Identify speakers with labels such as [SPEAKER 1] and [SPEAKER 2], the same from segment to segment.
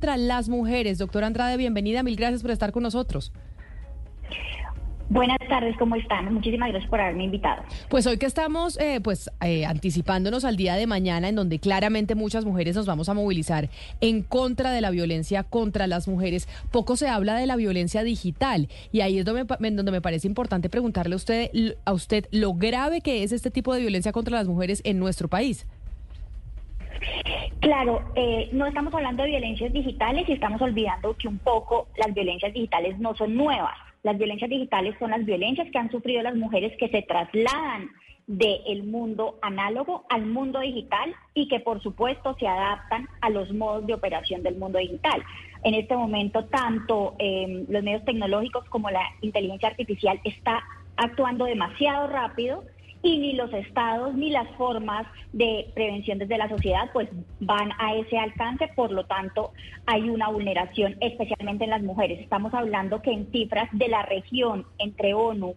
[SPEAKER 1] Las mujeres. Doctora Andrade, bienvenida. Mil gracias por estar con nosotros.
[SPEAKER 2] Buenas tardes, ¿cómo están? Muchísimas gracias por haberme invitado.
[SPEAKER 1] Pues hoy que estamos eh, pues eh, anticipándonos al día de mañana, en donde claramente muchas mujeres nos vamos a movilizar en contra de la violencia contra las mujeres, poco se habla de la violencia digital y ahí es donde me, donde me parece importante preguntarle a usted, a usted lo grave que es este tipo de violencia contra las mujeres en nuestro país.
[SPEAKER 2] Claro, eh, no estamos hablando de violencias digitales y estamos olvidando que un poco las violencias digitales no son nuevas. Las violencias digitales son las violencias que han sufrido las mujeres que se trasladan del mundo análogo al mundo digital y que por supuesto se adaptan a los modos de operación del mundo digital. En este momento tanto eh, los medios tecnológicos como la inteligencia artificial está actuando demasiado rápido y ni los estados ni las formas de prevención desde la sociedad pues van a ese alcance, por lo tanto hay una vulneración especialmente en las mujeres. Estamos hablando que en cifras de la región entre ONU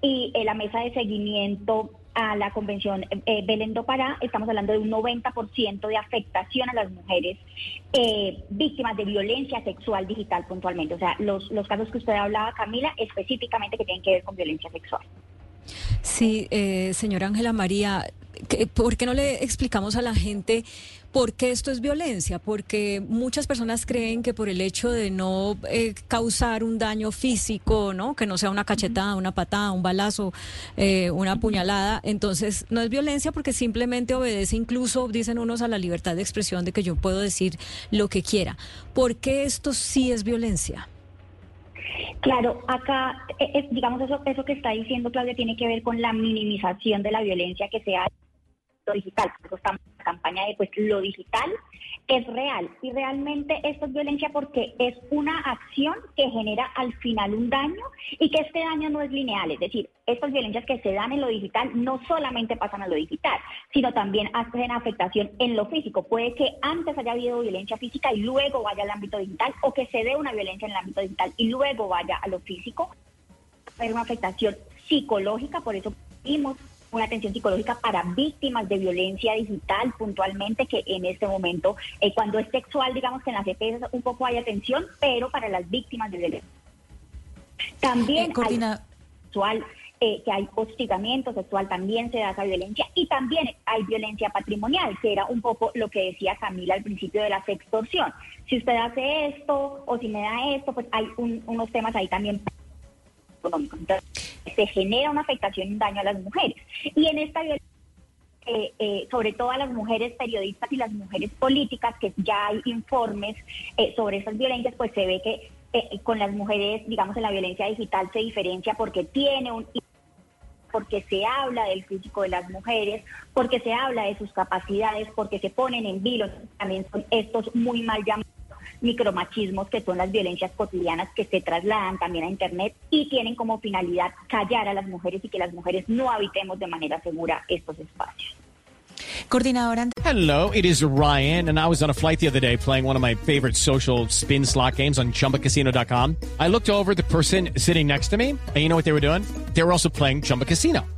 [SPEAKER 2] y eh, la mesa de seguimiento a la convención eh, Belén do Pará, estamos hablando de un 90% de afectación a las mujeres eh, víctimas de violencia sexual digital puntualmente. O sea, los, los casos que usted hablaba, Camila, específicamente que tienen que ver con violencia sexual.
[SPEAKER 3] Sí, eh, señora Ángela María, ¿por qué no le explicamos a la gente por qué esto es violencia? Porque muchas personas creen que por el hecho de no eh, causar un daño físico, ¿no? Que no sea una cachetada, una patada, un balazo, eh, una puñalada, entonces no es violencia porque simplemente obedece incluso, dicen unos, a la libertad de expresión de que yo puedo decir lo que quiera. ¿Por qué esto sí es violencia?
[SPEAKER 2] Claro, acá, eh, eh, digamos, eso, eso que está diciendo Claudia tiene que ver con la minimización de la violencia que se ha digital. Campaña de pues lo digital es real y realmente esto es violencia porque es una acción que genera al final un daño y que este daño no es lineal, es decir, estas violencias que se dan en lo digital no solamente pasan a lo digital, sino también hacen afectación en lo físico. Puede que antes haya habido violencia física y luego vaya al ámbito digital o que se dé una violencia en el ámbito digital y luego vaya a lo físico. Hay una afectación psicológica, por eso vimos una atención psicológica para víctimas de violencia digital puntualmente, que en este momento, eh, cuando es sexual, digamos que en las EPS un poco hay atención, pero para las víctimas de violencia. También eh, hay sexual, eh, que hay hostigamiento sexual, también se da esa violencia, y también hay violencia patrimonial, que era un poco lo que decía Camila al principio de la sextorsión. Si usted hace esto o si me da esto, pues hay unos temas ahí también económicos. Entonces, se genera una afectación y un daño a las mujeres. Y en esta violencia eh, eh, sobre todo a las mujeres periodistas y las mujeres políticas, que ya hay informes eh, sobre esas violencias, pues se ve que con las mujeres, digamos, en la violencia digital se diferencia porque tiene un porque se habla del físico de las mujeres, porque se habla de sus capacidades, porque se ponen en vilo, también son estos muy mal llamados micromachismos, que son las violencias cotidianas que se trasladan también a Internet y tienen como finalidad callar a las mujeres y que las mujeres no habitemos de manera segura estos espacios.
[SPEAKER 4] Coordinadora.
[SPEAKER 5] Hello, it is Ryan, and I was on a flight the other day playing one of my favorite social spin slot games on chumbacasino.com. I looked over the person sitting next to me, and you know what they were doing? They were also playing Chumba Casino.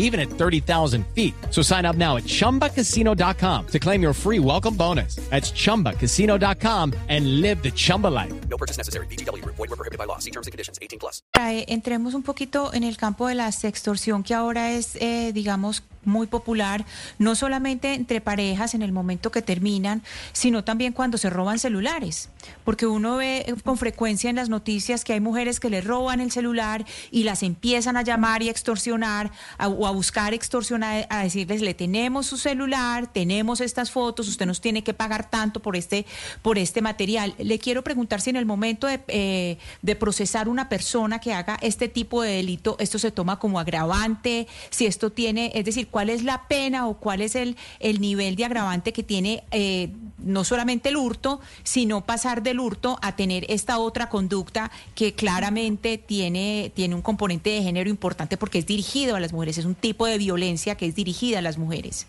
[SPEAKER 5] even at 30,000 feet. So sign up now at chumbacasino.com to claim your free welcome bonus. That's chumbacasino.com and live the Chumba life.
[SPEAKER 6] No purchase necessary. DTW, void, were prohibited by law. See terms and conditions 18 plus.
[SPEAKER 4] Entremos un poquito en el campo de la sextorsión, que ahora es, eh, digamos, muy popular, no solamente entre parejas en el momento que terminan, sino también cuando se roban celulares, porque uno ve con frecuencia en las noticias que hay mujeres que le roban el celular y las empiezan a llamar y extorsionar o a buscar extorsión, a, a decirles, le tenemos su celular, tenemos estas fotos, usted nos tiene que pagar tanto por este, por este material. Le quiero preguntar si en el momento de, eh, de procesar una persona que haga este tipo de delito, esto se toma como agravante, si esto tiene, es decir, cuál es la pena o cuál es el, el nivel de agravante que tiene eh, no solamente el hurto, sino pasar del hurto a tener esta otra conducta que claramente tiene, tiene un componente de género importante porque es dirigido a las mujeres, es un tipo de violencia que es dirigida a las mujeres.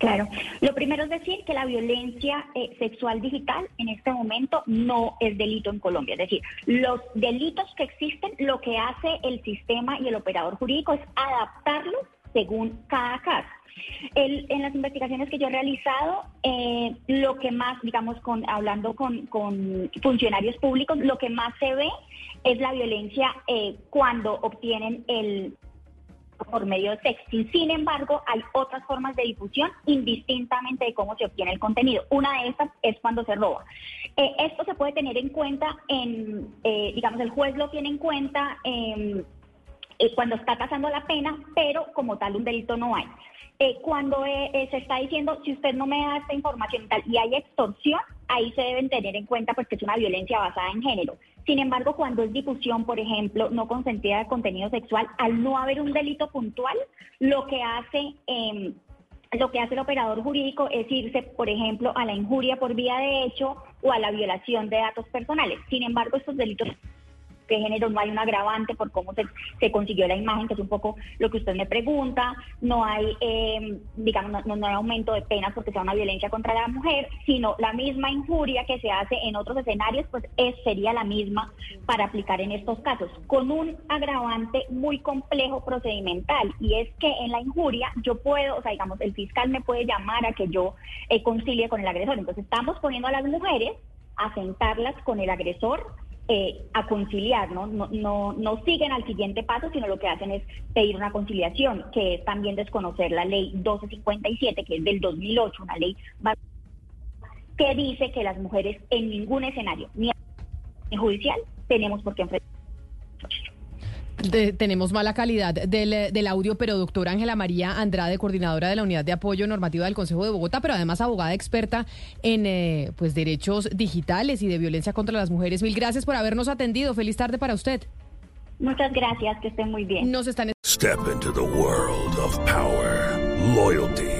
[SPEAKER 2] Claro. Lo primero es decir que la violencia eh, sexual digital en este momento no es delito en Colombia. Es decir, los delitos que existen, lo que hace el sistema y el operador jurídico es adaptarlos según cada caso. El- en las investigaciones que yo he realizado, eh, lo que más, digamos, con, hablando con, con funcionarios públicos, lo que más se ve es la violencia eh, cuando obtienen el por medio de texting. Sin embargo, hay otras formas de difusión indistintamente de cómo se obtiene el contenido. Una de estas es cuando se roba. Eh, esto se puede tener en cuenta en, digamos, el juez lo tiene en cuenta en eh, cuando está tasando la pena, pero como tal un delito no hay. Eh, cuando eh, eh, se está diciendo, si usted no me da esta información y tal, y hay extorsión, ahí se deben tener en cuenta pues que es una violencia basada en género. Sin embargo, cuando es difusión, por ejemplo, no consentida de contenido sexual, al no haber un delito puntual, lo que hace... em, lo que hace el operador jurídico es irse, por ejemplo, a la injuria por vía de hecho o a la violación de datos personales. Sin embargo, estos delitos de género no hay un agravante por cómo se, se consiguió la imagen, que es un poco lo que usted me pregunta, no hay, eh, digamos, no, no- hay aumento de penas porque sea una violencia contra la mujer, sino la misma injuria que se hace en otros escenarios, pues es, sería la misma para aplicar en estos casos, con un agravante muy complejo procedimental, y es que en la injuria yo puedo, o sea, digamos, el fiscal me puede llamar a que yo eh, concilie con el agresor, entonces estamos poniendo a las mujeres a sentarlas con el agresor eh, a conciliar, ¿no? No, no, no siguen al siguiente paso, sino lo que hacen es pedir una conciliación, que es también desconocer la ley 1257, que es del 2008, una ley que dice que las mujeres en ningún escenario, ni judicial, tenemos por qué enfrentar.
[SPEAKER 1] De- tenemos mala calidad del, del audio, pero doctora Ángela María Andrade, coordinadora de la Unidad de Apoyo Normativo del Consejo de Bogotá, pero además abogada experta en eh, pues derechos digitales y de violencia contra las mujeres. Mil gracias por habernos atendido. Feliz tarde para usted.
[SPEAKER 2] Muchas gracias, que estén muy bien.
[SPEAKER 1] Nos están
[SPEAKER 7] Step into the world of power, loyalty,